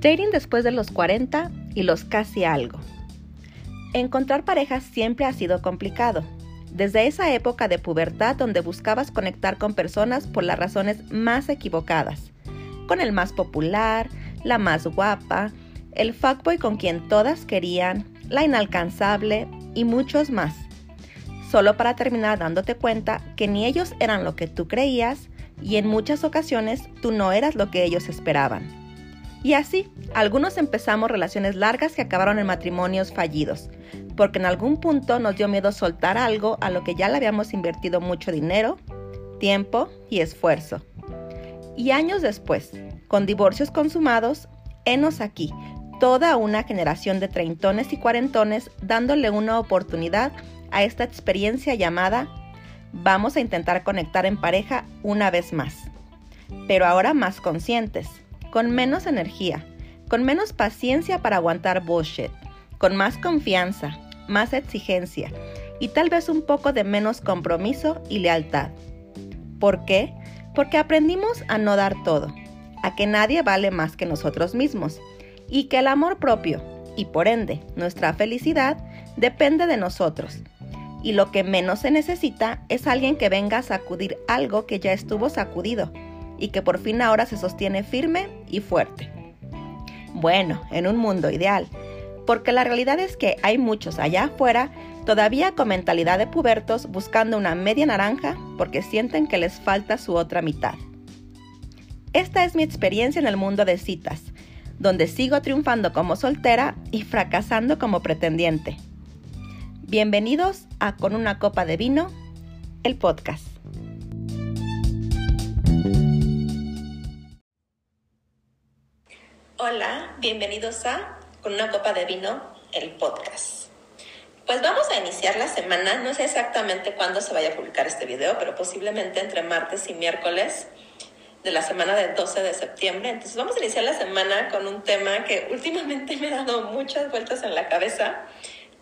Dating después de los 40 y los casi algo. Encontrar pareja siempre ha sido complicado. Desde esa época de pubertad donde buscabas conectar con personas por las razones más equivocadas. Con el más popular, la más guapa, el fuckboy con quien todas querían, la inalcanzable y muchos más. Solo para terminar dándote cuenta que ni ellos eran lo que tú creías y en muchas ocasiones tú no eras lo que ellos esperaban. Y así, algunos empezamos relaciones largas que acabaron en matrimonios fallidos, porque en algún punto nos dio miedo soltar algo a lo que ya le habíamos invertido mucho dinero, tiempo y esfuerzo. Y años después, con divorcios consumados, henos aquí, toda una generación de treintones y cuarentones dándole una oportunidad a esta experiencia llamada vamos a intentar conectar en pareja una vez más, pero ahora más conscientes con menos energía, con menos paciencia para aguantar bullshit, con más confianza, más exigencia y tal vez un poco de menos compromiso y lealtad. ¿Por qué? Porque aprendimos a no dar todo, a que nadie vale más que nosotros mismos y que el amor propio y por ende nuestra felicidad depende de nosotros. Y lo que menos se necesita es alguien que venga a sacudir algo que ya estuvo sacudido y que por fin ahora se sostiene firme y fuerte. Bueno, en un mundo ideal, porque la realidad es que hay muchos allá afuera todavía con mentalidad de pubertos buscando una media naranja porque sienten que les falta su otra mitad. Esta es mi experiencia en el mundo de citas, donde sigo triunfando como soltera y fracasando como pretendiente. Bienvenidos a Con una copa de vino, el podcast. Hola, bienvenidos a Con una copa de vino, el podcast. Pues vamos a iniciar la semana, no sé exactamente cuándo se vaya a publicar este video, pero posiblemente entre martes y miércoles de la semana del 12 de septiembre. Entonces vamos a iniciar la semana con un tema que últimamente me ha dado muchas vueltas en la cabeza,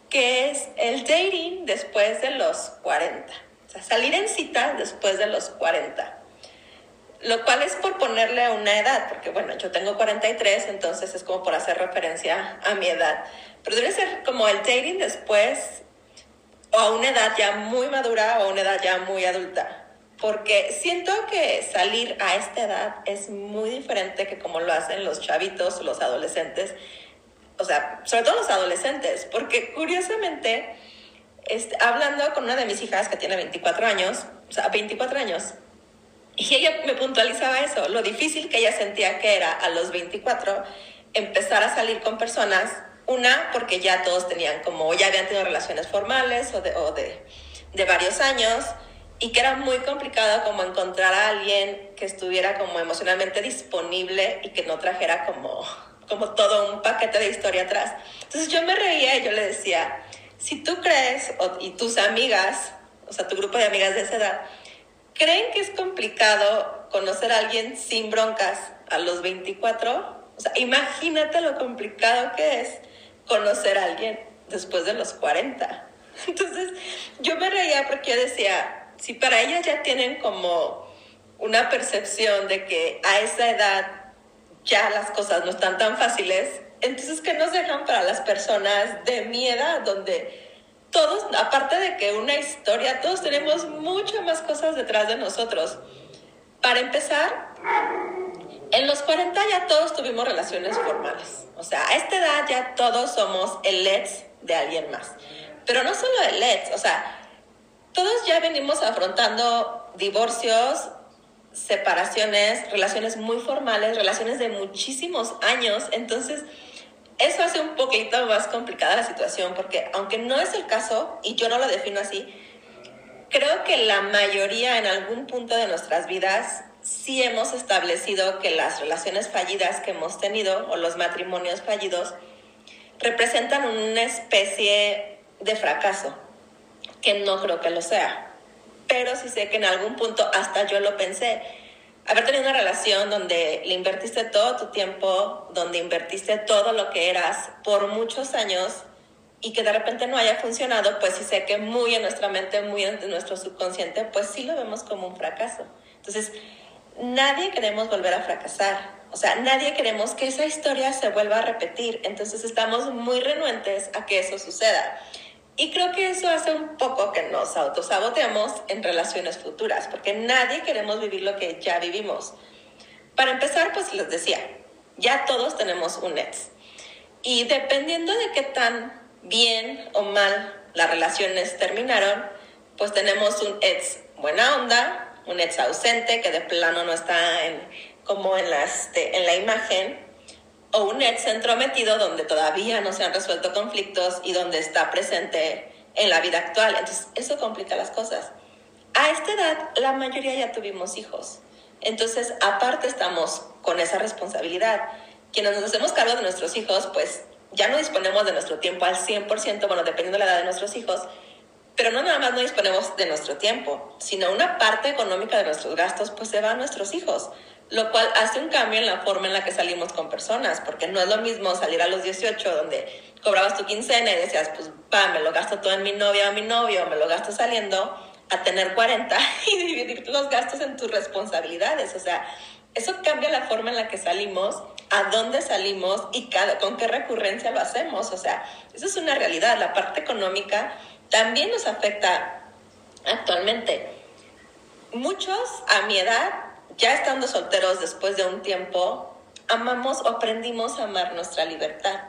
que es el dating después de los 40. O sea, salir en cita después de los 40 lo cual es por ponerle una edad, porque bueno, yo tengo 43, entonces es como por hacer referencia a mi edad. Pero debe ser como el dating después, o a una edad ya muy madura o a una edad ya muy adulta. Porque siento que salir a esta edad es muy diferente que como lo hacen los chavitos los adolescentes. O sea, sobre todo los adolescentes, porque curiosamente, este, hablando con una de mis hijas que tiene 24 años, o sea, 24 años, y ella me puntualizaba eso, lo difícil que ella sentía que era a los 24 empezar a salir con personas, una porque ya todos tenían como, ya habían tenido relaciones formales o de, o de, de varios años, y que era muy complicado como encontrar a alguien que estuviera como emocionalmente disponible y que no trajera como, como todo un paquete de historia atrás. Entonces yo me reía y yo le decía, si tú crees, y tus amigas, o sea, tu grupo de amigas de esa edad, ¿Creen que es complicado conocer a alguien sin broncas a los 24? O sea, imagínate lo complicado que es conocer a alguien después de los 40. Entonces, yo me reía porque yo decía, si para ellas ya tienen como una percepción de que a esa edad ya las cosas no están tan fáciles, entonces, ¿qué nos dejan para las personas de mi edad, donde todos, aparte de que una historia, todos tenemos muchas más cosas detrás de nosotros. Para empezar, en los 40 ya todos tuvimos relaciones formales. O sea, a esta edad ya todos somos el let's de alguien más. Pero no solo el let's, o sea, todos ya venimos afrontando divorcios, separaciones, relaciones muy formales, relaciones de muchísimos años. Entonces, eso hace un poquito más complicada la situación porque aunque no es el caso, y yo no lo defino así, creo que la mayoría en algún punto de nuestras vidas sí hemos establecido que las relaciones fallidas que hemos tenido o los matrimonios fallidos representan una especie de fracaso, que no creo que lo sea, pero sí sé que en algún punto hasta yo lo pensé haber tenido una relación donde le invertiste todo tu tiempo, donde invertiste todo lo que eras por muchos años y que de repente no haya funcionado, pues sí sé que muy en nuestra mente, muy en nuestro subconsciente, pues sí lo vemos como un fracaso. Entonces, nadie queremos volver a fracasar. O sea, nadie queremos que esa historia se vuelva a repetir, entonces estamos muy renuentes a que eso suceda. Y creo que eso hace un poco que nos autosaboteemos en relaciones futuras, porque nadie queremos vivir lo que ya vivimos. Para empezar, pues les decía, ya todos tenemos un ex. Y dependiendo de qué tan bien o mal las relaciones terminaron, pues tenemos un ex buena onda, un ex ausente que de plano no está en, como en la, este, en la imagen, o un ex entrometido donde todavía no se han resuelto conflictos y donde está presente en la vida actual. Entonces, eso complica las cosas. A esta edad, la mayoría ya tuvimos hijos. Entonces, aparte estamos con esa responsabilidad. Quienes nos hacemos cargo de nuestros hijos, pues ya no disponemos de nuestro tiempo al 100%, bueno, dependiendo de la edad de nuestros hijos, pero no nada más no disponemos de nuestro tiempo, sino una parte económica de nuestros gastos, pues se va a nuestros hijos, lo cual hace un cambio en la forma en la que salimos con personas, porque no es lo mismo salir a los 18, donde cobrabas tu quincena y decías, pues, pa, me lo gasto todo en mi novia o mi novio, me lo gasto saliendo, a tener 40 y dividir los gastos en tus responsabilidades. O sea, eso cambia la forma en la que salimos, a dónde salimos y con qué recurrencia lo hacemos. O sea, eso es una realidad. La parte económica también nos afecta actualmente. Muchos a mi edad, ya estando solteros después de un tiempo, amamos o aprendimos a amar nuestra libertad.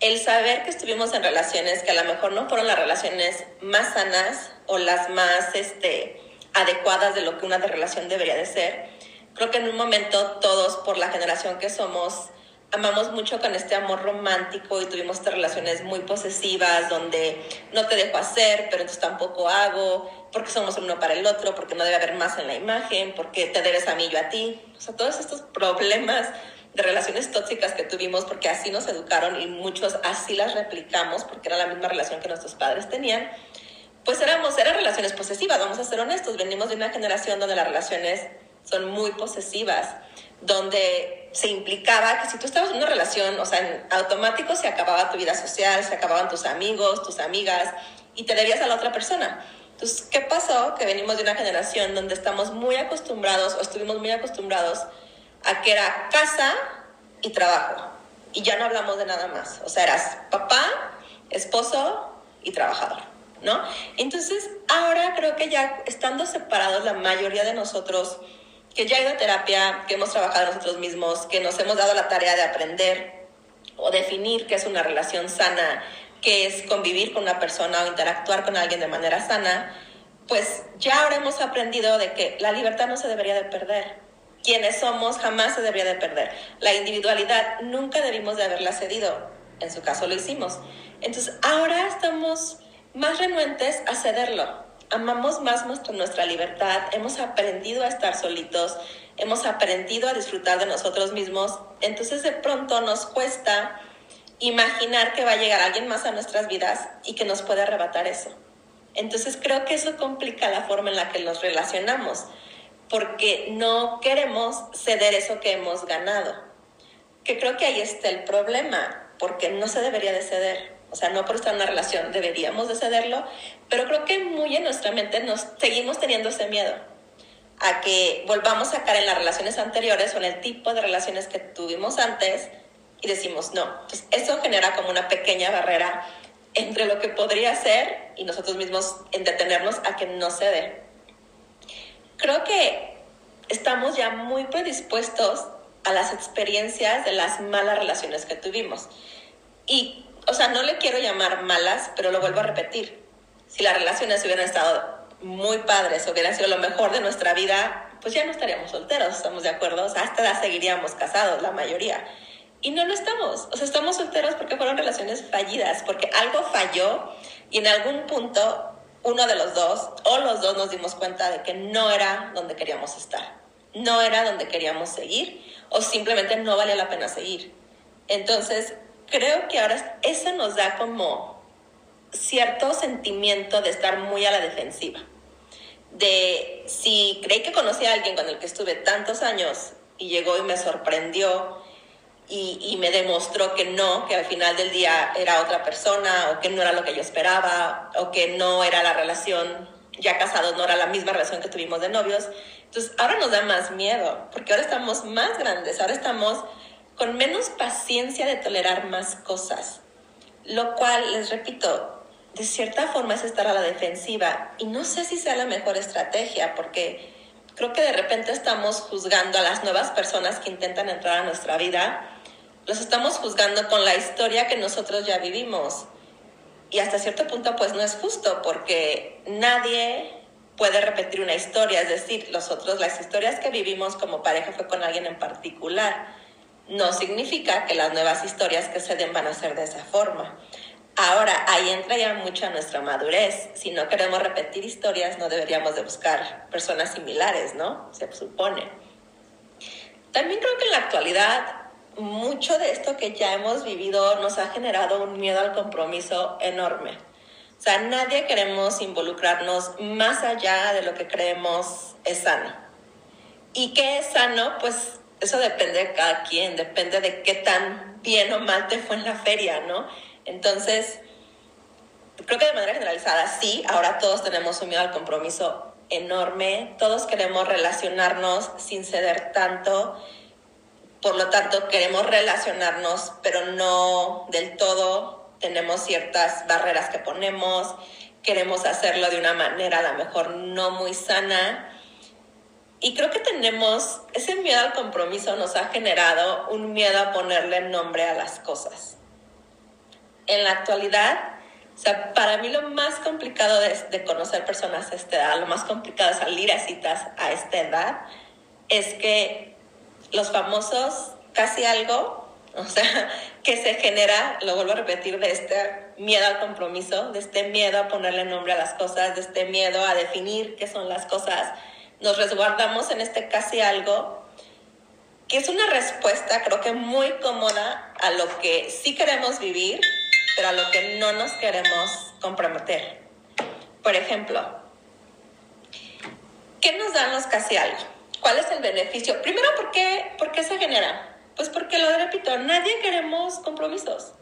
El saber que estuvimos en relaciones que a lo mejor no fueron las relaciones más sanas o las más este, adecuadas de lo que una relación debería de ser, creo que en un momento todos por la generación que somos amamos mucho con este amor romántico y tuvimos relaciones muy posesivas donde no te dejo hacer, pero entonces tampoco hago, porque somos uno para el otro, porque no debe haber más en la imagen, porque te debes a mí, yo a ti. O sea, todos estos problemas de relaciones tóxicas que tuvimos porque así nos educaron y muchos así las replicamos porque era la misma relación que nuestros padres tenían, pues éramos, eran relaciones posesivas, vamos a ser honestos, venimos de una generación donde las relaciones son muy posesivas, donde se implicaba que si tú estabas en una relación, o sea, en se acababa tu vida social, se acababan tus amigos, tus amigas, y te debías a la otra persona. Entonces, ¿qué pasó? Que venimos de una generación donde estamos muy acostumbrados, o estuvimos muy acostumbrados, a que era casa y trabajo. Y ya no hablamos de nada más. O sea, eras papá, esposo y trabajador, ¿no? Entonces, ahora creo que ya estando separados la mayoría de nosotros, que ya ha ido a terapia, que hemos trabajado nosotros mismos, que nos hemos dado la tarea de aprender o definir qué es una relación sana, qué es convivir con una persona o interactuar con alguien de manera sana, pues ya ahora hemos aprendido de que la libertad no se debería de perder. Quienes somos jamás se debería de perder. La individualidad nunca debimos de haberla cedido. En su caso lo hicimos. Entonces ahora estamos más renuentes a cederlo amamos más nuestra, libertad, hemos aprendido a estar solitos, hemos aprendido a disfrutar de nosotros mismos, entonces de pronto nos cuesta imaginar que va a llegar alguien más a nuestras vidas y que nos puede arrebatar eso. Entonces creo que eso complica la forma en la que nos relacionamos, porque no queremos ceder eso que hemos ganado. Que creo que ahí está el problema, porque no se debería de ceder. O sea, no por estar en una relación deberíamos de cederlo, pero creo que muy en nuestra mente nos seguimos teniendo ese miedo a que volvamos a caer en las relaciones anteriores o en el tipo de relaciones que tuvimos antes y decimos no. Entonces, eso genera como una pequeña barrera entre lo que podría ser y nosotros mismos en detenernos a que no se dé. Creo que estamos ya muy predispuestos a las experiencias de las malas relaciones que tuvimos. Y o sea, no le quiero llamar malas, pero lo vuelvo a repetir. Si las relaciones hubieran estado muy padres, hubieran sido lo mejor de nuestra vida, pues ya no estaríamos solteros, ¿estamos de acuerdo? O sea, hasta edad seguiríamos casados, la mayoría. Y no lo estamos. O sea, estamos solteros porque fueron relaciones fallidas, porque algo falló y en algún punto uno de los dos o los dos nos dimos cuenta de que no era donde queríamos estar, no era donde queríamos seguir o simplemente no vale la pena seguir. Entonces, creo que ahora eso nos da como cierto sentimiento de estar muy a la defensiva. De si creí que conocí a alguien con el que estuve tantos años y llegó y me sorprendió y, y, me demostró que no, que al final del día era otra persona o que no era lo que yo esperaba o que no era la relación ya casados no era la misma relación que tuvimos de novios. Entonces ahora nos da más miedo, porque ahora estamos más grandes, ahora estamos con menos paciencia de tolerar más cosas. Lo cual, les repito, de cierta forma es estar a la defensiva. Y no sé si sea la mejor estrategia, porque creo que de repente estamos juzgando a las nuevas personas que intentan entrar a nuestra vida, los estamos juzgando con la historia que nosotros ya vivimos. Y hasta cierto punto pues no es justo porque nadie puede repetir una historia, es decir, nosotros las historias que vivimos como pareja fue con alguien en particular. No significa que las nuevas historias que se den van a ser de esa forma. Ahora, ahí entra ya mucha nuestra madurez. Si no queremos repetir historias, no deberíamos de buscar personas similares, ¿no? Se supone. También creo que en la actualidad mucho de esto que ya hemos vivido nos ha generado un miedo al compromiso enorme. O sea, nadie queremos involucrarnos más allá de lo que creemos es sano. ¿Y qué es sano? Pues eso depende de cada quien, depende de qué tan bien o mal te fue en la feria, ¿no? Entonces, creo que de manera generalizada sí, ahora todos tenemos un miedo al compromiso enorme, todos queremos relacionarnos sin ceder tanto, por lo tanto queremos relacionarnos, pero no del todo, tenemos ciertas barreras que ponemos, queremos hacerlo de una manera a lo mejor no muy sana. Y creo que tenemos, ese miedo al compromiso nos ha generado un miedo a ponerle nombre a las cosas. En la actualidad, o sea, para mí lo más complicado de, conocer personas a esta edad, lo más complicado de salir a citas a esta edad, es que los famosos casi algo, o sea, que se genera, lo vuelvo a repetir, de este miedo al compromiso, de este miedo a ponerle nombre a las cosas, de este miedo a definir qué son las cosas, nos resguardamos en este casi algo, que es una respuesta creo que muy cómoda a lo que sí queremos vivir, pero a lo que no nos queremos comprometer. Por ejemplo, ¿qué nos dan los casi algo? ¿Cuál es el beneficio? Primero, ¿por qué, ¿por qué se genera? Pues porque lo repito, nadie queremos compromisos.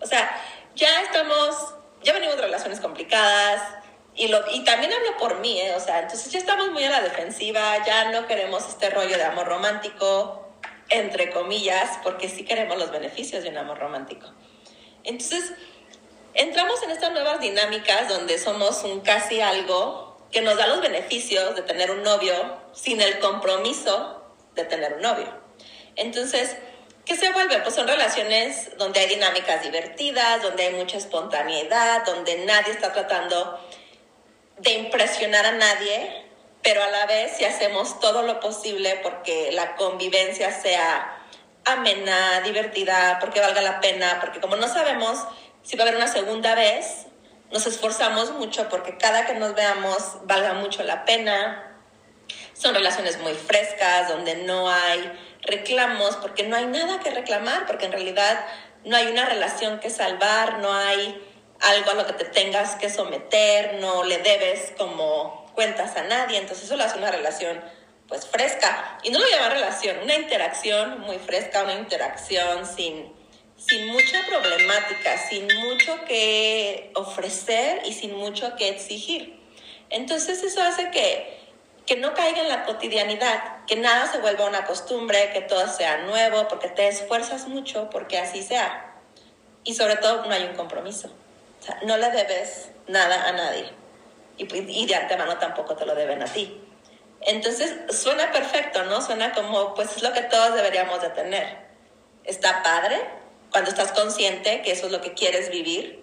O sea, ya estamos, ya venimos de relaciones complicadas, y, lo, y también hablo por mí, ¿eh? o sea, entonces ya estamos muy a la defensiva, ya no queremos este rollo de amor romántico, entre comillas, porque sí queremos los beneficios de un amor romántico. Entonces, entramos en estas nuevas dinámicas donde somos un casi algo que nos da los beneficios de tener un novio sin el compromiso de tener un novio. Entonces, ¿qué se vuelve? Pues son relaciones donde hay dinámicas divertidas, donde hay mucha espontaneidad, donde nadie está tratando de impresionar a nadie, pero a la vez si hacemos todo lo posible porque la convivencia sea amena, divertida, porque valga la pena, porque como no sabemos si va a haber una segunda vez, nos esforzamos mucho porque cada que nos veamos valga mucho la pena. Son relaciones muy frescas, donde no hay reclamos, porque no hay nada que reclamar, porque en realidad no hay una relación que salvar, no hay algo a lo que te tengas que someter, no le debes como cuentas a nadie, entonces eso lo hace una relación pues fresca. Y no lo llama relación, una interacción muy fresca, una interacción sin, sin mucha problemática, sin mucho que ofrecer y sin mucho que exigir. Entonces eso hace que, que no caiga en la cotidianidad, que nada se vuelva una costumbre, que todo sea nuevo, porque te esfuerzas mucho porque así sea. Y sobre todo no hay un compromiso. No le debes nada a nadie. Y, y de antemano tampoco te lo deben a ti. Entonces suena perfecto, ¿no? Suena como, pues es lo que todos deberíamos de tener. Está padre cuando estás consciente que eso es lo que quieres vivir.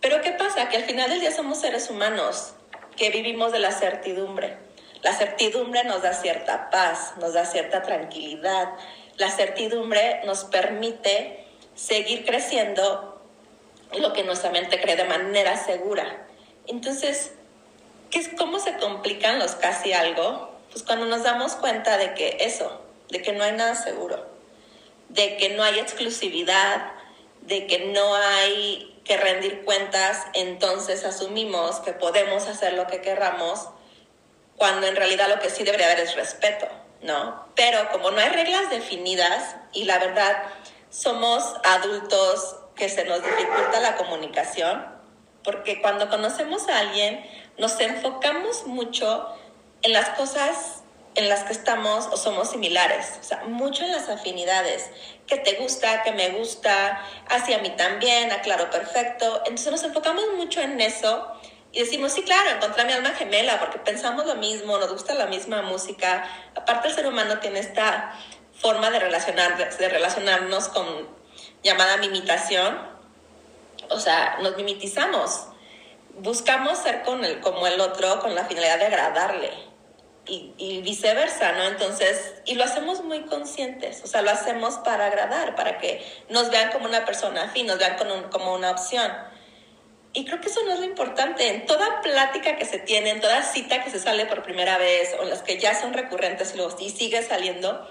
Pero ¿qué pasa? Que al final del día somos seres humanos que vivimos de la certidumbre. La certidumbre nos da cierta paz, nos da cierta tranquilidad. La certidumbre nos permite seguir creciendo lo que nuestra mente cree de manera segura. Entonces, ¿Qué es cómo se complican los casi algo? Pues cuando nos damos cuenta de que eso, de que no hay nada seguro, de que no hay exclusividad, de que no hay que rendir cuentas, entonces asumimos que podemos hacer lo que querramos, cuando en realidad lo que sí debería haber es respeto, ¿no? Pero como no hay reglas definidas y la verdad somos adultos que se nos dificulta la comunicación, porque cuando conocemos a alguien nos enfocamos mucho en las cosas en las que estamos o somos similares, o sea, mucho en las afinidades, que te gusta, que me gusta, hacia mí también, aclaro perfecto. Entonces nos enfocamos mucho en eso y decimos, sí, claro, encontré mi alma gemela porque pensamos lo mismo, nos gusta la misma música. Aparte el ser humano tiene esta forma de, relacionar, de relacionarnos con llamada mimitación, o sea, nos mimetizamos, buscamos ser con el, como el otro con la finalidad de agradarle y, viceversa, ¿no? Entonces, y lo hacemos muy conscientes, o sea, lo hacemos para agradar, para que nos vean como una persona afín, nos vean como una opción. Y creo que eso no es lo importante. En toda plática que se tiene, en toda cita que se sale por primera vez, o en las que ya son recurrentes y, luego, y sigue saliendo,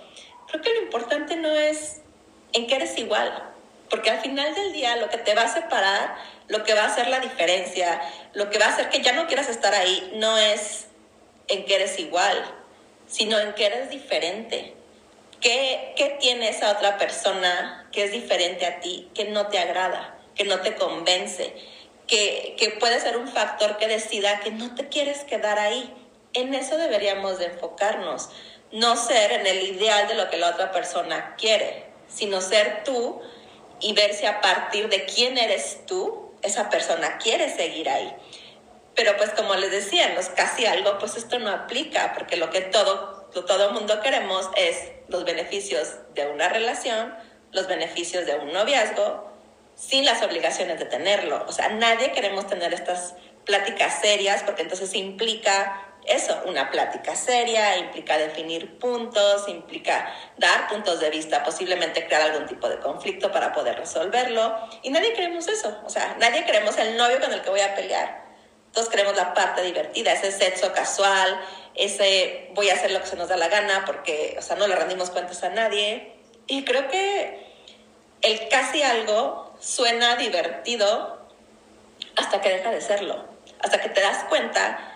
creo que lo importante no es en qué eres igual, porque al final del día lo que te va a separar, lo que va a hacer la diferencia, lo que va a hacer que ya no quieras estar ahí, no es en que eres igual, sino en que eres diferente. ¿Qué, ¿Qué tiene esa otra persona que es diferente a ti, que no te agrada, que no te convence, que, que puede ser un factor que decida que no te quieres quedar ahí? En eso deberíamos de enfocarnos, no ser en el ideal de lo que la otra persona quiere, sino ser tú y ver si a partir de quién eres tú, esa persona quiere seguir ahí. Pero pues como les decía, casi algo, pues esto no aplica, porque lo que todo, todo mundo queremos es los beneficios de una relación, los beneficios de un noviazgo, sin las obligaciones de tenerlo. O sea, nadie queremos tener estas pláticas serias, porque entonces implica eso, una plática seria, implica definir puntos, implica dar puntos de vista, posiblemente crear algún tipo de conflicto para poder resolverlo. Y nadie queremos eso, o sea, nadie queremos el novio con el que voy a pelear. Todos queremos la parte divertida, ese sexo casual, ese voy a hacer lo que se nos da la gana porque, o sea, no le rendimos cuentas a nadie. Y creo que el casi algo suena divertido hasta que deja de serlo, hasta que te das cuenta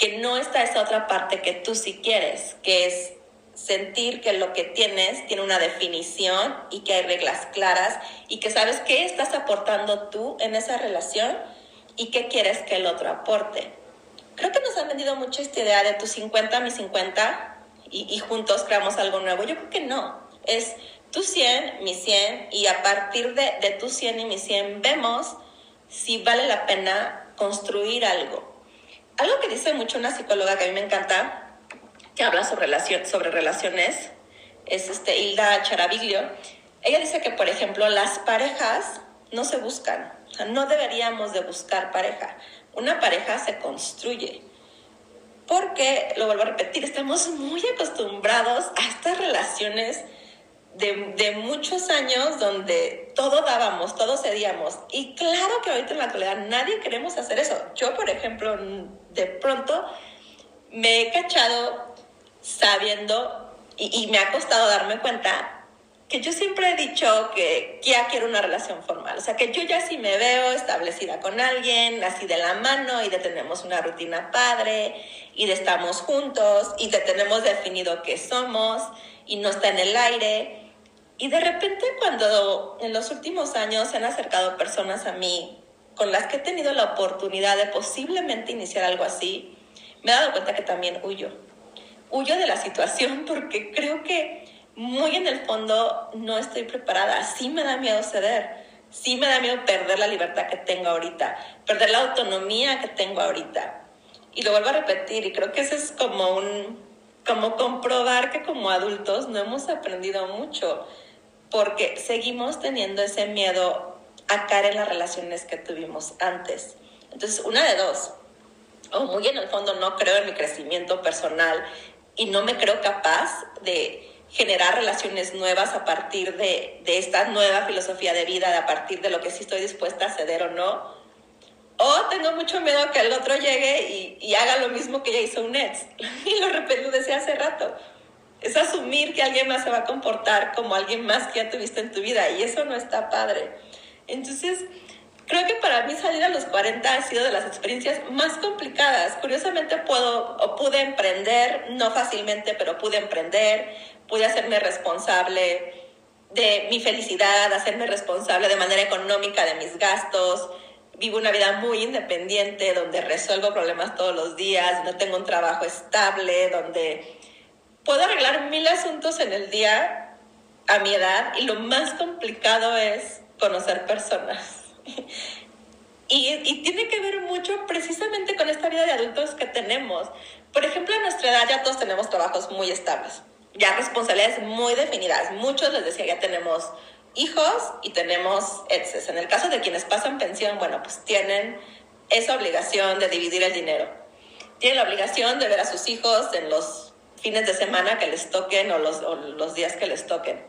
que no está esa otra parte que tú sí quieres, que es sentir que lo que tienes tiene una definición y que hay reglas claras y que sabes qué estás aportando tú en esa relación y qué quieres que el otro aporte. Creo que nos han vendido mucho esta idea de tu 50, mi 50 y, juntos creamos algo nuevo. Yo creo que no. Es tu 100, mi 100 y a partir de, de tu 100 y mi 100 vemos si vale la pena construir algo. Algo que dice mucho una psicóloga que a mí me encanta, que habla sobre, relación, sobre relaciones, es este, Hilda Charaviglio. Ella dice que, por ejemplo, las parejas no se buscan, o sea, no deberíamos de buscar pareja. Una pareja se construye. Porque, lo vuelvo a repetir, estamos muy acostumbrados a estas relaciones de, de, muchos años donde todo dábamos, todo cedíamos. Y claro que ahorita en la actualidad nadie queremos hacer eso. Yo, por ejemplo, de pronto me he cachado sabiendo y, y me ha costado darme cuenta que yo siempre he dicho que ya quiero una relación formal, o sea, que yo ya sí me veo establecida con alguien, así de la mano y de tenemos una rutina padre y de estamos juntos y de tenemos definido qué somos y no está en el aire. Y de repente cuando en los últimos años se han acercado personas a mí con las que he tenido la oportunidad de posiblemente iniciar algo así, me he dado cuenta que también huyo. Huyo de la situación porque creo que muy en el fondo no estoy preparada. Sí me da miedo ceder. Sí me da miedo perder la libertad que tengo ahorita, perder la autonomía que tengo ahorita. Y lo vuelvo a repetir y creo que eso es como un, como comprobar que como adultos no hemos aprendido mucho porque seguimos teniendo ese miedo a caer en las relaciones que tuvimos antes. Entonces, una de dos, o muy en el fondo no creo en mi crecimiento personal y no me creo capaz de generar relaciones nuevas a partir de, de, esta nueva filosofía de vida, a partir de lo que sí estoy dispuesta a ceder o no. O tengo mucho miedo a que el otro llegue y, y haga lo mismo que ya hizo un ex. Y lo, lo decía hace rato. Es asumir que alguien más se va a comportar como alguien más que ya tuviste en tu vida y eso no está padre. Entonces, creo que para mí salir a los 40 ha sido de las experiencias más complicadas. Curiosamente puedo o pude emprender, no fácilmente, pero pude emprender, pude hacerme responsable de mi felicidad, hacerme responsable de manera económica de mis gastos, vivo una vida muy independiente, donde resuelvo problemas todos los días, no tengo un trabajo estable, donde puedo arreglar mil asuntos en el día a mi edad y lo más complicado es conocer personas. Y, y, tiene que ver mucho precisamente con esta vida de adultos que tenemos. Por ejemplo, a nuestra edad ya todos tenemos trabajos muy estables, ya responsabilidades muy definidas. Muchos les decía, ya tenemos hijos y tenemos exes. En el caso de quienes pasan pensión, bueno, pues tienen esa obligación de dividir el dinero. Tienen la obligación de ver a sus hijos en los fines de semana que les toquen o los, o los días que les toquen.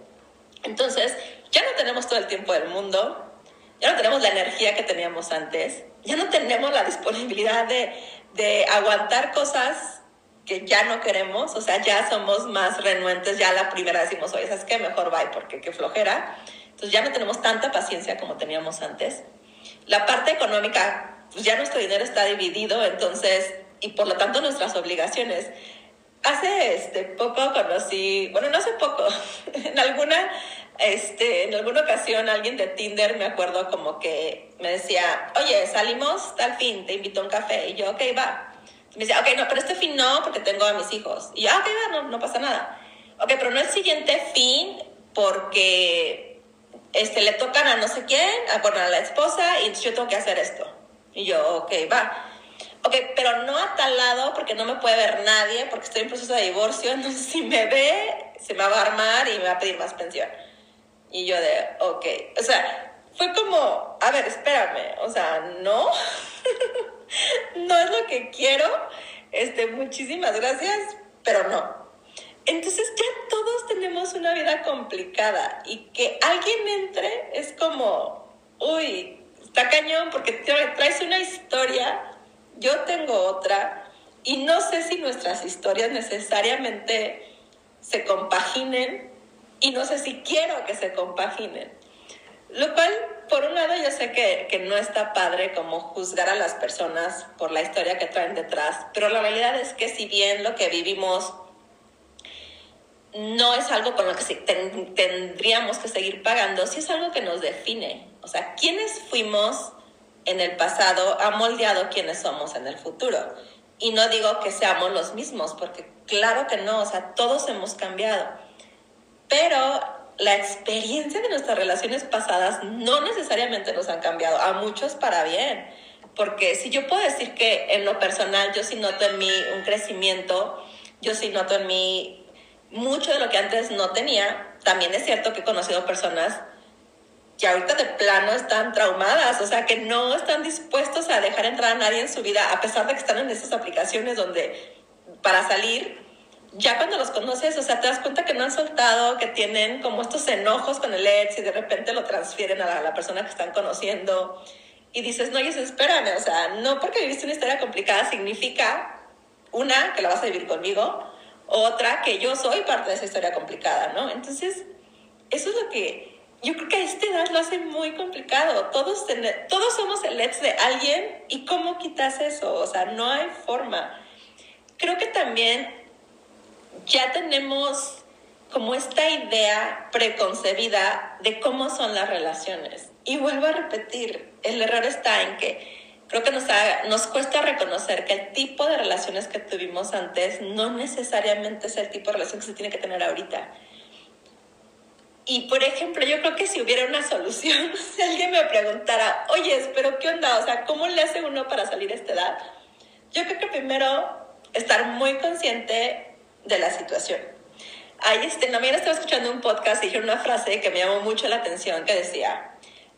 Entonces, ya no tenemos todo el tiempo del mundo, ya no tenemos la energía que teníamos antes, ya no tenemos la disponibilidad de, de aguantar cosas que ya no queremos, o sea, ya somos más renuentes, ya la primera decimos, oye, ¿sabes qué? Mejor bye, porque qué flojera. Entonces ya no tenemos tanta paciencia como teníamos antes. La parte económica, pues ya nuestro dinero está dividido, entonces, y por lo tanto nuestras obligaciones. Hace este, poco conocí, bueno, no hace poco, en alguna, este, en alguna ocasión alguien de Tinder me acuerdo como que me decía, oye, salimos tal fin, te invito a un café. Y yo, ok, va me decía, ok, no, pero este fin no, porque tengo a mis hijos. Y yo, ah, ok, no, no pasa nada. Ok, pero no el siguiente fin, porque este, le tocan a no sé quién, a, bueno, a la esposa, y yo tengo que hacer esto. Y yo, ok, va. Ok, pero no a tal lado, porque no me puede ver nadie, porque estoy en proceso de divorcio, entonces si me ve, se me va a armar y me va a pedir más pensión. Y yo de, ok, o sea, fue como, a ver, espérame, o sea, no. no es lo que quiero, este, muchísimas gracias, pero no. Entonces ya todos tenemos una vida complicada y que alguien entre es como, uy, está cañón porque traes una historia, yo tengo otra y no sé si nuestras historias necesariamente se compaginen y no sé si quiero que se compaginen. Lo cual, por un lado, yo sé que, que, no está padre como juzgar a las personas por la historia que traen detrás, pero la realidad es que si bien lo que vivimos no es algo con lo que tendríamos que seguir pagando, sí es algo que nos define. O sea, quienes fuimos en el pasado ha moldeado quienes somos en el futuro. Y no digo que seamos los mismos, porque claro que no, o sea, todos hemos cambiado. Pero la experiencia de nuestras relaciones pasadas no necesariamente nos han cambiado, a muchos para bien. Porque si yo puedo decir que en lo personal yo sí noto en mí un crecimiento, yo sí noto en mí mucho de lo que antes no tenía, también es cierto que he conocido personas que ahorita de plano están traumadas, o sea, que no están dispuestos a dejar entrar a nadie en su vida, a pesar de que están en esas aplicaciones donde para salir ya cuando los conoces, o sea, te das cuenta que no han soltado, que tienen como estos enojos con el ex y de repente lo transfieren a la, persona que están conociendo y dices, no, y espérame, o sea, no porque viviste una historia complicada significa, una, que la vas a vivir conmigo, otra, que yo soy parte de esa historia complicada, ¿no? Entonces, eso es lo que yo creo que a esta edad lo hace muy complicado. Todos, todos somos el ex de alguien y cómo quitas eso, o sea, no hay forma. Creo que también ya tenemos como esta idea preconcebida de cómo son las relaciones. Y vuelvo a repetir, el error está en que creo que nos, nos cuesta reconocer que el tipo de relaciones que tuvimos antes no necesariamente es el tipo de relación que se tiene que tener ahorita. Y por ejemplo, yo creo que si hubiera una solución, si alguien me preguntara, oye, pero ¿qué onda? O sea, ¿cómo le hace uno para salir a esta edad? Yo creo que primero estar muy consciente de la situación. Ahí este, también estaba escuchando un podcast y dijeron una frase que me llamó mucho la atención que decía,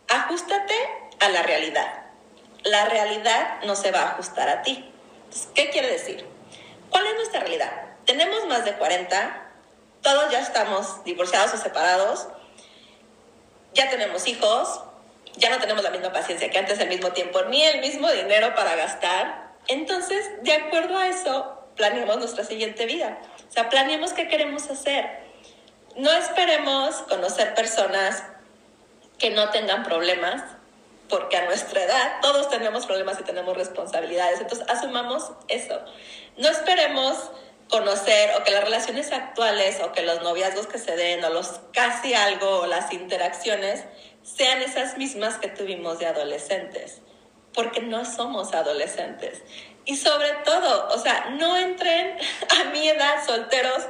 ajustate a la realidad. La realidad no se va a ajustar a ti. ¿Qué quiere decir? ¿Cuál es nuestra realidad? Tenemos más de 40, todos ya estamos divorciados o separados, ya tenemos hijos, ya no tenemos la misma paciencia que antes, el mismo tiempo, ni el mismo dinero para gastar. Entonces, de acuerdo a eso, planeamos nuestra siguiente vida. O sea, planeemos qué queremos hacer. No esperemos conocer personas que no tengan problemas, porque a nuestra edad todos tenemos problemas y tenemos responsabilidades. Entonces, asumamos eso. No esperemos conocer o que las relaciones actuales o que los noviazgos que se den o los casi algo o las interacciones sean esas mismas que tuvimos de adolescentes. porque no somos adolescentes. Y sobre todo, o sea, no entren a mi edad solteros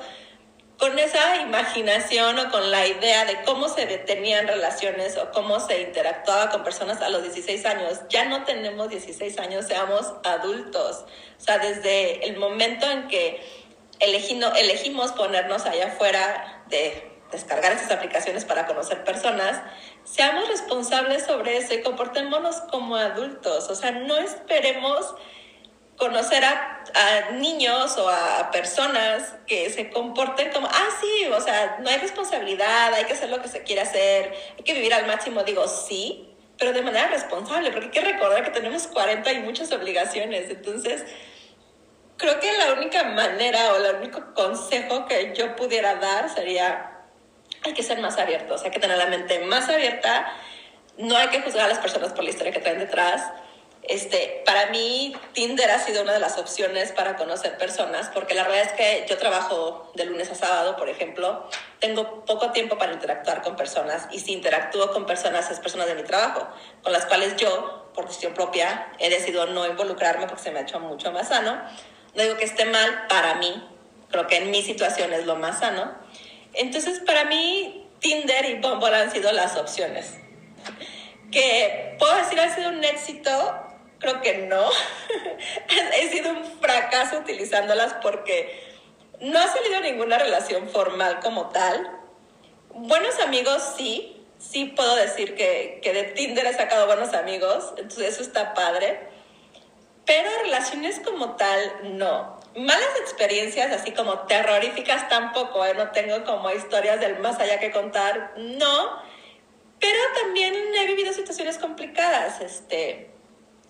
con esa imaginación o con la idea de cómo se detenían relaciones o cómo se interactuaba con personas a los 16 años. Ya no tenemos 16 años, seamos adultos. O sea, desde el momento en que elegimos ponernos allá afuera de descargar esas aplicaciones para conocer personas, seamos responsables sobre eso y comportémonos como adultos. O sea, no esperemos conocer a, niños o a personas que se comporten como, ah, sí, o sea, no hay responsabilidad, hay que hacer lo que se quiere hacer, hay que vivir al máximo. Digo, sí, pero de manera responsable, porque hay que recordar que tenemos 40 y muchas obligaciones. Entonces, creo que la única manera o el único consejo que yo pudiera dar sería, hay que ser más abiertos, hay que tener la mente más abierta, no hay que juzgar a las personas por la historia que traen detrás. Este, para mí, Tinder ha sido una de las opciones para conocer personas, porque la verdad es que yo trabajo de lunes a sábado, por ejemplo, tengo poco tiempo para interactuar con personas y si interactúo con personas es personas de mi trabajo, con las cuales yo, por decisión propia, he decidido no involucrarme porque se me ha hecho mucho más sano. No digo que esté mal para mí, creo que en mi situación es lo más sano. Entonces, para mí, Tinder y Bumble han sido las opciones. Que puedo decir ha sido un éxito Creo que no. He sido un fracaso utilizándolas porque no ha salido ninguna relación formal como tal. Buenos amigos sí, sí puedo decir que, que de Tinder he sacado buenos amigos, entonces eso está padre. Pero relaciones como tal, no. Malas experiencias, así como terroríficas tampoco, ¿eh? no tengo como historias del más allá que contar, no. Pero también he vivido situaciones complicadas, este,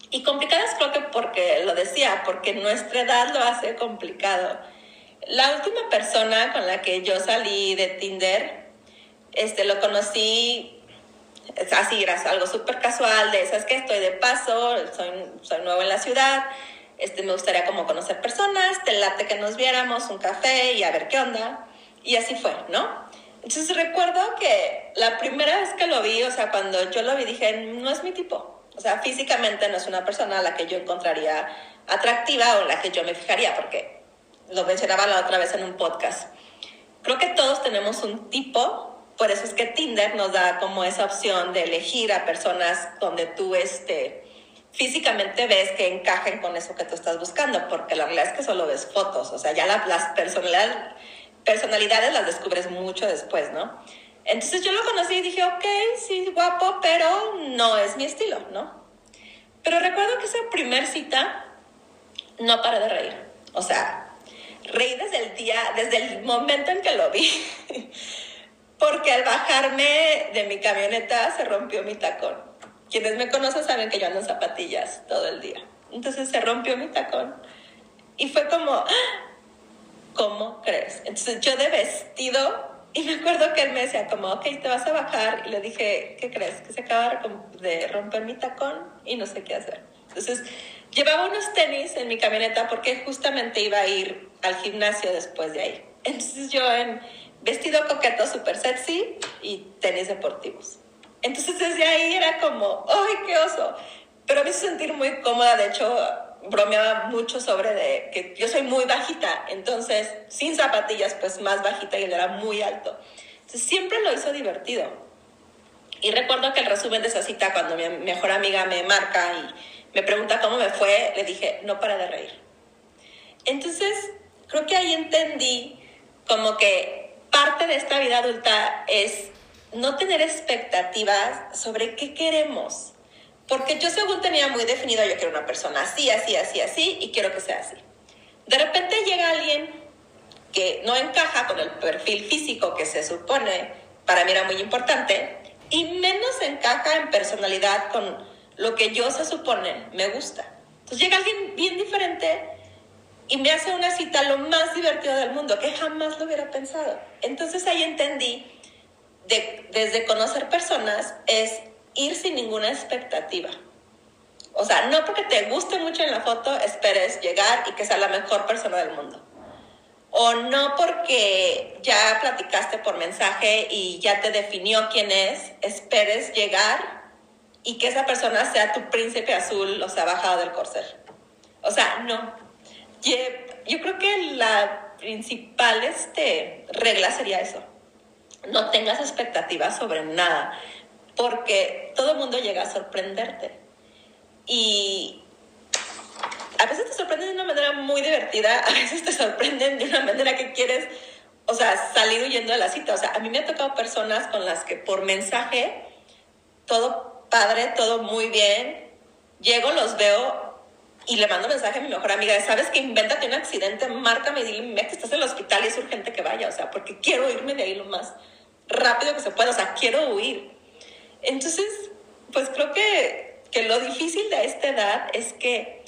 y complicadas creo que porque, lo decía, porque nuestra edad lo hace complicado. La última persona con la que yo salí de Tinder, este, lo conocí así, algo súper casual, de, ¿sabes que Estoy de paso, soy, soy nuevo en la ciudad, este, me gustaría como conocer personas, te late que nos viéramos, un café y a ver qué onda. Y así fue, ¿no? Entonces recuerdo que la primera vez que lo vi, o sea, cuando yo lo vi dije, no es mi tipo. O sea, físicamente no es una persona a la que yo encontraría atractiva o la que yo me fijaría, porque lo mencionaba la otra vez en un podcast. Creo que todos tenemos un tipo, por eso es que Tinder nos da como esa opción de elegir a personas donde tú este, físicamente ves que encajen con eso que tú estás buscando, porque la realidad es que solo ves fotos, o sea, ya las personalidades, personalidades las descubres mucho después, ¿no? Entonces yo lo conocí y dije, ok, sí, guapo, pero no es mi estilo, ¿no? Pero recuerdo que esa primer cita no paré de reír. O sea, reí desde el día, desde el momento en que lo vi. Porque al bajarme de mi camioneta se rompió mi tacón. Quienes me conocen saben que yo ando en zapatillas todo el día. Entonces se rompió mi tacón. Y fue como, ¡ah! ¿cómo crees? Entonces yo de vestido y me acuerdo que él me decía como, ok, te vas a bajar. Y le dije, ¿qué crees? Que se acaba de romper mi tacón y no sé qué hacer. Entonces, llevaba unos tenis en mi camioneta porque justamente iba a ir al gimnasio después de ahí. Entonces yo en vestido coqueto, súper sexy y tenis deportivos. Entonces desde ahí era como, ¡ay, qué oso! Pero me hizo sentir muy cómoda. De hecho, bromeaba mucho sobre de que yo soy muy bajita, entonces sin zapatillas pues más bajita y él era muy alto. Entonces siempre lo hizo divertido. Y recuerdo que el resumen de esa cita cuando mi mejor amiga me marca y me pregunta cómo me fue, le dije, no para de reír. Entonces creo que ahí entendí como que parte de esta vida adulta es no tener expectativas sobre qué queremos porque yo según tenía muy definido, yo quiero una persona así, así, así, así, y quiero que sea así. De repente llega alguien que no encaja con el perfil físico que se supone para mí era muy importante, y menos encaja en personalidad con lo que yo se supone me gusta. Entonces llega alguien bien diferente y me hace una cita lo más divertido del mundo, que jamás lo hubiera pensado. Entonces ahí entendí, de, desde conocer personas, es ir sin ninguna expectativa. O sea, no porque te guste mucho en la foto, esperes llegar y que sea la mejor persona del mundo. O no porque ya platicaste por mensaje y ya te definió quién es, esperes llegar y que esa persona sea tu príncipe azul, o sea, bajado del corcel. O sea, no. Yo creo que la principal este, regla sería eso. No tengas expectativas sobre nada, porque todo el mundo llega a sorprenderte. Y a veces te sorprenden de una manera muy divertida, a veces te sorprenden de una manera que quieres, o sea, salir huyendo de la cita. O sea, a mí me ha tocado personas con las que por mensaje, todo padre, todo muy bien, llego, los veo y le mando mensaje a mi mejor amiga, ¿sabes que invéntate un accidente? Márcame y dile que estás en el hospital y es urgente que vaya, o sea, porque quiero irme de ahí lo más rápido que se pueda, o sea, quiero huir. Entonces, pues creo que, que lo difícil de esta edad es que,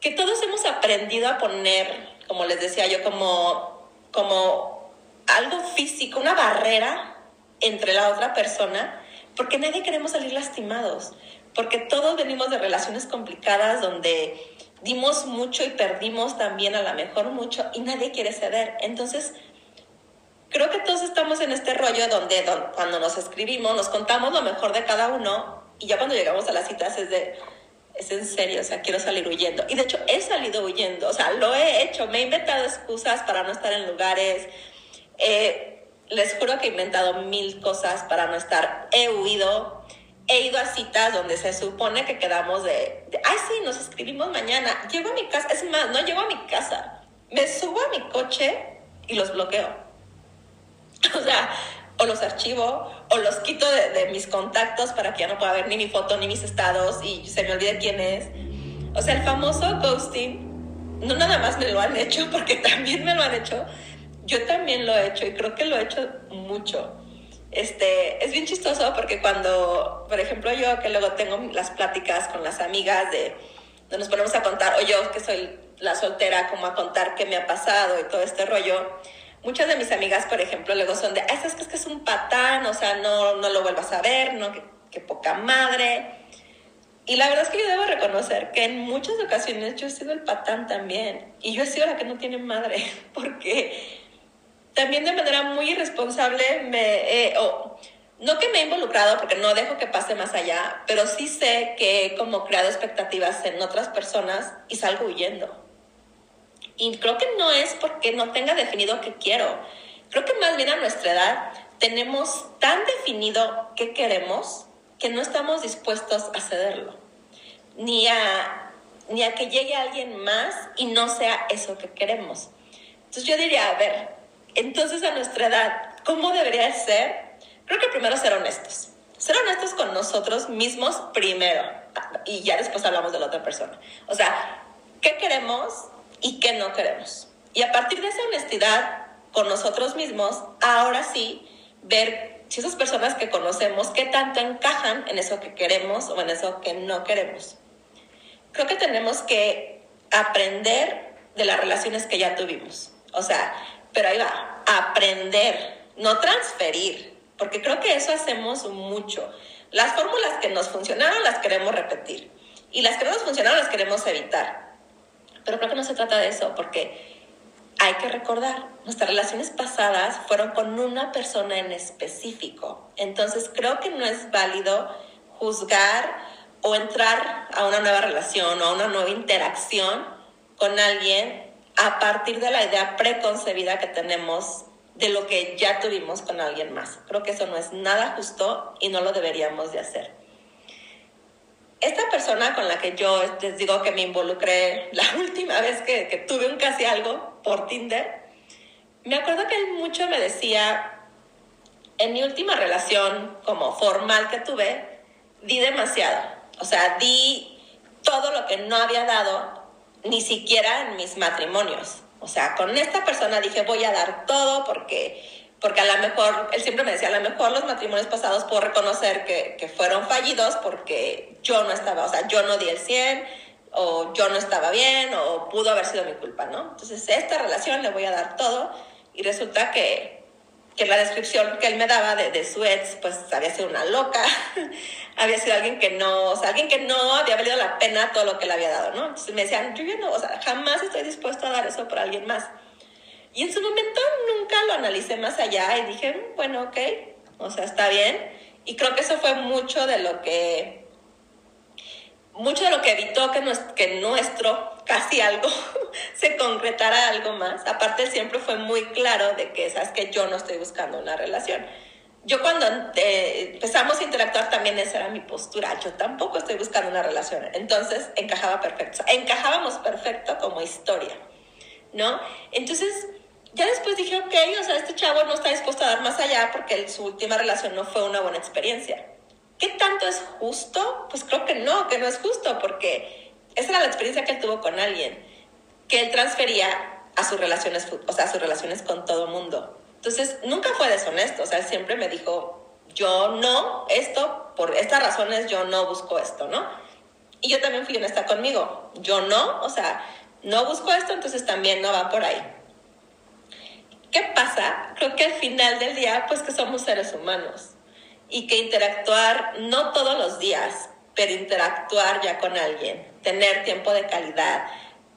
que todos hemos aprendido a poner, como les decía yo, como, como algo físico, una barrera entre la otra persona, porque nadie queremos salir lastimados, porque todos venimos de relaciones complicadas donde dimos mucho y perdimos también a lo mejor mucho y nadie quiere ceder. Entonces, creo que todos estamos en este rollo donde, cuando nos escribimos nos contamos lo mejor de cada uno y ya cuando llegamos a las citas es de, es en serio, o sea, quiero salir huyendo. Y de hecho he salido huyendo, o sea, lo he hecho, me he inventado excusas para no estar en lugares. Eh, les juro que he inventado mil cosas para no estar. He huido, he ido a citas donde se supone que quedamos de, de ay, sí, nos escribimos mañana. Llego a mi casa, es más, no llego a mi casa. Me subo a mi coche y los bloqueo O sea, o los archivo o los quito de, mis contactos para que ya no pueda ver ni mi foto ni mis estados y se me olvide quién es. O sea, el famoso ghosting, no nada más me lo han hecho, porque también me lo han hecho, yo también lo he hecho y creo que lo he hecho mucho. Este, es bien chistoso porque cuando, por ejemplo, yo que luego tengo las pláticas con las amigas de, de nos ponemos a contar, o yo que soy la soltera, como a contar qué me ha pasado y todo este rollo, Muchas de mis amigas, por ejemplo, luego son de, ah, es que es un patán, o sea, no, no lo vuelvas a ver, ¿no? Qué, poca madre. Y la verdad es que yo debo reconocer que en muchas ocasiones yo he sido el patán también. Y yo he sido la que no tiene madre, porque también de manera muy irresponsable me... o, no que me he involucrado porque no dejo que pase más allá, pero sí sé que he como creado expectativas en otras personas y salgo huyendo. Y creo que no es porque no tenga definido qué quiero. Creo que más bien a nuestra edad tenemos tan definido qué queremos que no estamos dispuestos a cederlo. Ni a, ni a que llegue alguien más y no sea eso que queremos. Entonces yo diría, a ver, entonces a nuestra edad, ¿cómo debería ser? Creo que primero ser honestos. Ser honestos con nosotros mismos primero y ya después hablamos de la otra persona. O sea, ¿qué queremos? y qué no queremos. Y a partir de esa honestidad con nosotros mismos, ahora sí, ver si esas personas que conocemos, qué tanto encajan en eso que queremos o en eso que no queremos. Creo que tenemos que aprender de las relaciones que ya tuvimos. O sea, pero ahí va, aprender, no transferir, porque creo que eso hacemos mucho. Las fórmulas que nos funcionaron las queremos repetir y las que no nos funcionaron las queremos evitar. Pero creo que no se trata de eso, porque hay que recordar, nuestras relaciones pasadas fueron con una persona en específico. Entonces creo que no es válido juzgar o entrar a una nueva relación o a una nueva interacción con alguien a partir de la idea preconcebida que tenemos de lo que ya tuvimos con alguien más. Creo que eso no es nada justo y no lo deberíamos de hacer esta persona con la que yo les digo que me involucré la última vez que, tuve un casi algo por Tinder, me acuerdo que mucho me decía, en mi última relación como formal que tuve, di demasiado. O sea, di todo lo que no había dado, ni siquiera en mis matrimonios. O sea, con esta persona dije, voy a dar todo porque porque a lo mejor, él siempre me decía, a lo mejor los matrimonios pasados puedo reconocer que, que, fueron fallidos porque yo no estaba, o sea, yo no di el 100, o yo no estaba bien, o pudo haber sido mi culpa, ¿no? Entonces, esta relación le voy a dar todo, y resulta que, que la descripción que él me daba de, de, su ex, pues había sido una loca, había sido alguien que no, o sea, alguien que no había valido la pena todo lo que le había dado, ¿no? Entonces me decían, yo ya no, o sea, jamás estoy dispuesto a dar eso por alguien más. Y en su momento nunca lo analicé más allá y dije, bueno, ok, o sea, está bien. Y creo que eso fue mucho de lo que mucho de lo que evitó que, que nuestro casi algo se concretara algo más. Aparte, siempre fue muy claro de que, sabes que yo no estoy buscando una relación. Yo cuando eh, empezamos a interactuar también esa era mi postura. Yo tampoco estoy buscando una relación. Entonces encajaba perfecto. Encajábamos perfecto como historia, ¿no? Entonces ya después dije, ok, o sea, este chavo no está dispuesto a dar más allá porque su última relación no fue una buena experiencia. ¿Qué tanto es justo? Pues creo que no, que no es justo porque esa era la experiencia que él tuvo con alguien, que él transfería a sus relaciones, o sea, a sus relaciones con todo mundo. Entonces, nunca fue deshonesto, o sea, él siempre me dijo, yo no, esto, por estas razones yo no busco esto, ¿no? Y yo también fui honesta conmigo, yo no, o sea, no busco esto, entonces también no va por ahí. ¿Qué pasa? Creo que al final del día, pues que somos seres humanos y que interactuar, no todos los días, pero interactuar ya con alguien, tener tiempo de calidad,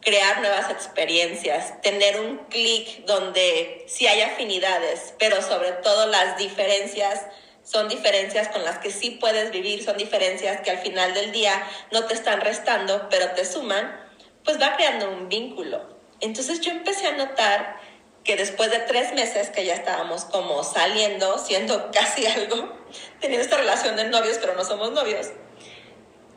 crear nuevas experiencias, tener un clic donde sí hay afinidades, pero sobre todo las diferencias son diferencias con las que sí puedes vivir, son diferencias que al final del día no te están restando, pero te suman, pues va creando un vínculo. Entonces yo empecé a notar que después de tres meses que ya estábamos como saliendo, siendo casi algo, teniendo esta relación de novios, pero no somos novios,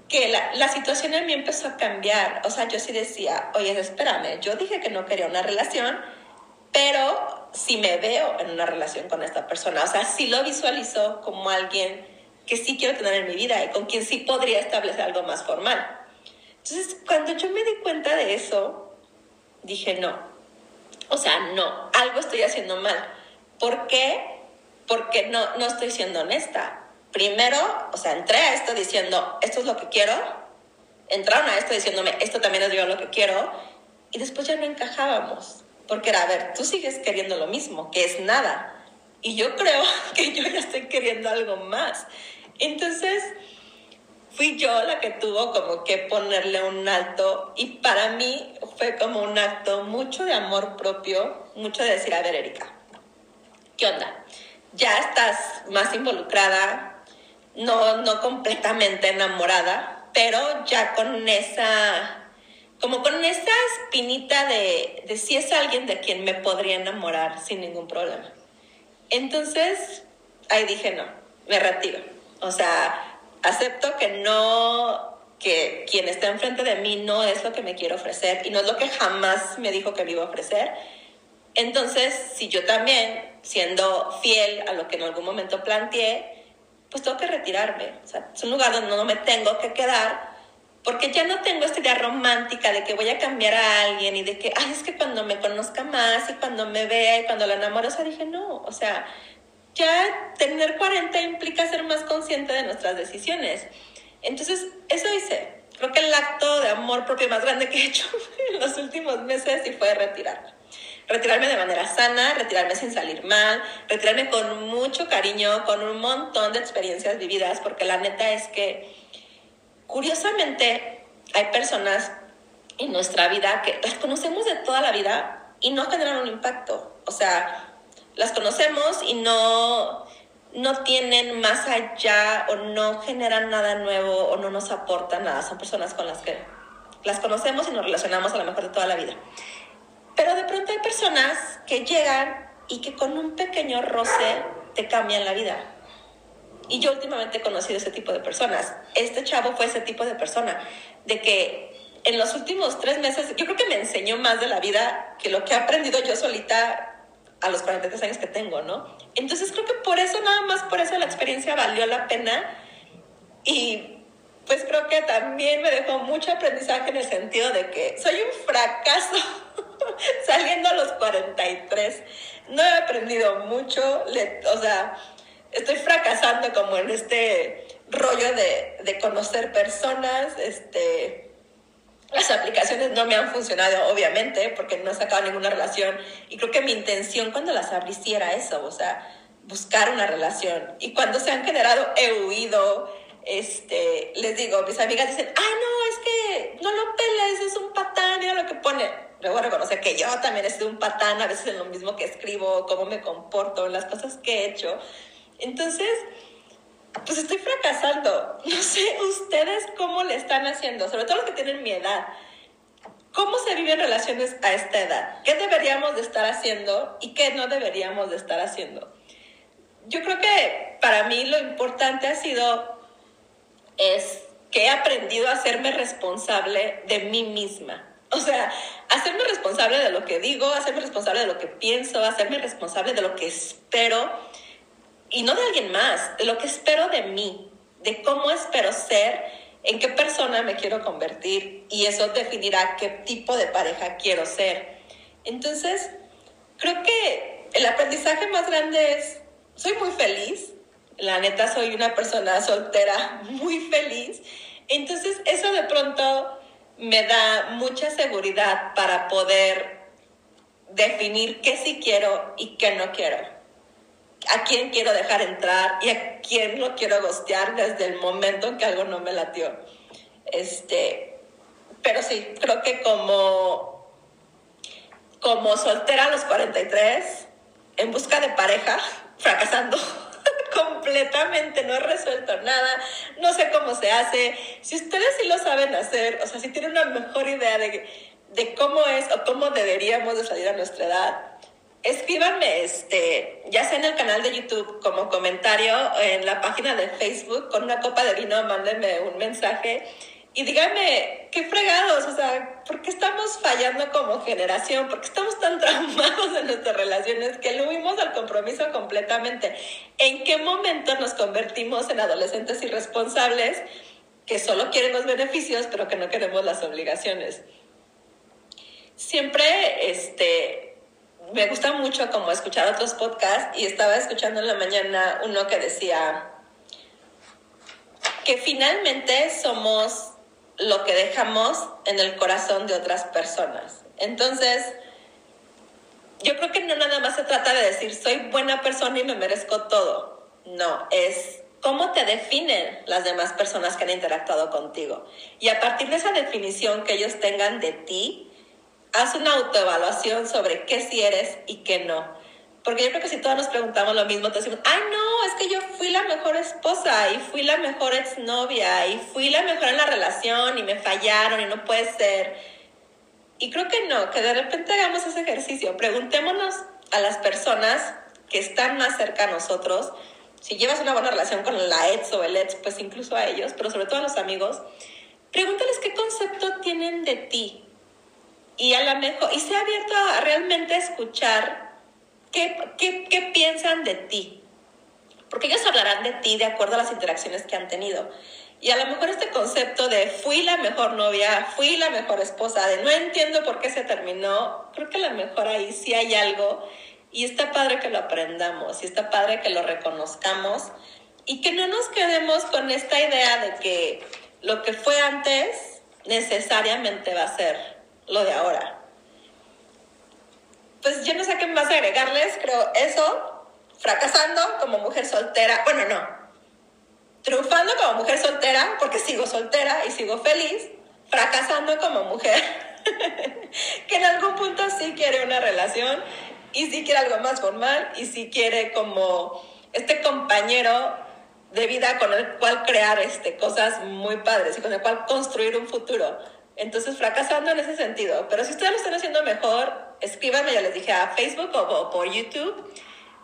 que la, la, situación en mí empezó a cambiar. O sea, yo sí decía, oye, espérame, yo dije que no quería una relación, pero sí me veo en una relación con esta persona. O sea, sí lo visualizo como alguien que sí quiero tener en mi vida y con quien sí podría establecer algo más formal. Entonces, cuando yo me di cuenta de eso, dije, no, o sea, no, algo estoy haciendo mal. ¿Por qué? Porque no, no estoy siendo honesta. Primero, o sea, entré a esto diciendo, esto es lo que quiero. Entraron a esto diciéndome, esto también es lo que quiero. Y después ya no encajábamos. Porque era, a ver, tú sigues queriendo lo mismo, que es nada. Y yo creo que yo ya estoy queriendo algo más. Entonces, fui yo la que tuvo como que ponerle un alto y para mí fue como un acto mucho de amor propio, mucho de decir, a ver, Erika, ¿qué onda? Ya estás más involucrada, no, no completamente enamorada, pero ya con esa, como con esa espinita de, de si es alguien de quien me podría enamorar sin ningún problema. Entonces, ahí dije, no, me retiro. O sea, acepto que no, que quien está enfrente de mí no es lo que me quiere ofrecer y no es lo que jamás me dijo que me iba a ofrecer. Entonces, si yo también, siendo fiel a lo que en algún momento planteé, pues tengo que retirarme. O sea, es un lugar donde no me tengo que quedar porque ya no tengo esta idea romántica de que voy a cambiar a alguien y de que, ay, es que cuando me conozca más y cuando me vea y cuando la enamoro, o sea, dije, no, o sea, ya tener 40 implica ser más consciente de nuestras decisiones. Entonces, eso hice. Creo que el acto de amor propio más grande que he hecho en los últimos meses y fue retirarme. Retirarme de manera sana, retirarme sin salir mal, retirarme con mucho cariño, con un montón de experiencias vividas, porque la neta es que, curiosamente, hay personas en nuestra vida que las conocemos de toda la vida y no generan un impacto. O sea, las conocemos y no, no tienen más allá o no generan nada nuevo o no nos aportan nada. Son personas con las que las conocemos y nos relacionamos a lo mejor de toda la vida. Pero de pronto hay personas que llegan y que con un pequeño roce te cambian la vida. Y yo últimamente he conocido ese tipo de personas. Este chavo fue ese tipo de persona, de que en los últimos tres meses, yo creo que me enseñó más de la vida que lo que he aprendido yo solita a los 43 años que tengo, ¿no? Entonces creo que por eso, nada más por eso la experiencia valió la pena y pues creo que también me dejó mucho aprendizaje en el sentido de que soy un fracaso saliendo a los 43. No he aprendido mucho, o sea, estoy fracasando como en este rollo de, de conocer personas, este, las aplicaciones no me han funcionado, obviamente, porque no he sacado ninguna relación. Y creo que mi intención cuando las abrí sí era eso, o sea, buscar una relación. Y cuando se han generado, he huido. Este, les digo, mis amigas dicen, ah, no, es que no lo peles, es un patán, mira lo que pone. Luego reconocer que yo también he sido un patán, a veces en lo mismo que escribo, cómo me comporto, las cosas que he hecho. Entonces, pues estoy fracasando. No sé ustedes cómo le están haciendo, sobre todo los que tienen mi edad. ¿Cómo se viven relaciones a esta edad? ¿Qué deberíamos de estar haciendo y qué no deberíamos de estar haciendo? Yo creo que para mí lo importante ha sido es que he aprendido a hacerme responsable de mí misma. O sea, hacerme responsable de lo que digo, hacerme responsable de lo que pienso, hacerme responsable de lo que espero y no de alguien más, lo que espero de mí, de cómo espero ser en qué persona me quiero convertir y eso definirá qué tipo de pareja quiero ser. Entonces, creo que el aprendizaje más grande es, soy muy feliz, la neta soy una persona soltera muy feliz, entonces eso de pronto me da mucha seguridad para poder definir qué sí quiero y qué no quiero a quién quiero dejar entrar y a quién lo quiero gostear desde el momento en que algo no me latió. Este, pero sí, creo que como, como soltera a los 43, en busca de pareja, fracasando completamente, no he resuelto nada, no sé cómo se hace. Si ustedes sí lo saben hacer, o sea, si tienen una mejor idea de, de cómo es o cómo deberíamos de salir a nuestra edad, escríbanme, este, ya sea en el canal de YouTube como comentario, en la página de Facebook, con una copa de vino, mándenme un mensaje y díganme, qué fregados, o sea, ¿por qué estamos fallando como generación? ¿Por qué estamos tan traumados en nuestras relaciones que lo huimos al compromiso completamente? ¿En qué momento nos convertimos en adolescentes irresponsables que solo quieren los beneficios, pero que no queremos las obligaciones? Siempre, este, me gusta mucho como escuchar otros podcasts y estaba escuchando en la mañana uno que decía que finalmente somos lo que dejamos en el corazón de otras personas. Entonces, yo creo que no nada más se trata de decir soy buena persona y me merezco todo. No, es cómo te definen las demás personas que han interactuado contigo. Y a partir de esa definición que ellos tengan de ti, haz una autoevaluación sobre qué sí eres y qué no. Porque yo creo que si todos nos preguntamos lo mismo, todos decimos, ay no, es que yo fui la mejor esposa y fui la mejor exnovia y fui la mejor en la relación y me fallaron y no puede ser. Y creo que no, que de repente hagamos ese ejercicio. Preguntémonos a las personas que están más cerca a nosotros, si llevas una buena relación con la ex o el ex, pues incluso a ellos, pero sobre todo a los amigos, pregúntales qué concepto tienen de ti, y a lo mejor, y se ha abierto a realmente escuchar qué, qué, qué piensan de ti. Porque ellos hablarán de ti de acuerdo a las interacciones que han tenido. Y a lo mejor este concepto de fui la mejor novia, fui la mejor esposa, de no entiendo por qué se terminó, creo que a lo mejor ahí sí hay algo y está padre que lo aprendamos y está padre que lo reconozcamos y que no nos quedemos con esta idea de que lo que fue antes necesariamente va a ser lo de ahora. Pues yo no sé qué más agregarles, creo eso, fracasando como mujer soltera, bueno, no, triunfando como mujer soltera, porque sigo soltera y sigo feliz, fracasando como mujer, que en algún punto sí quiere una relación y sí quiere algo más formal y sí quiere como este compañero de vida con el cual crear este, cosas muy padres y con el cual construir un futuro. Entonces, fracasando en ese sentido. Pero si ustedes lo están haciendo mejor, escríbanme, ya les dije, a Facebook o, por YouTube.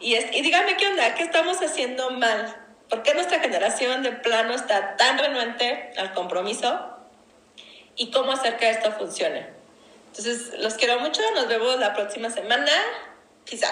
Y, y díganme qué onda, qué estamos haciendo mal. ¿Por qué nuestra generación de plano está tan renuente al compromiso? ¿Y cómo hacer que esto funcione? Entonces, los quiero mucho. Nos vemos la próxima semana. Quizá.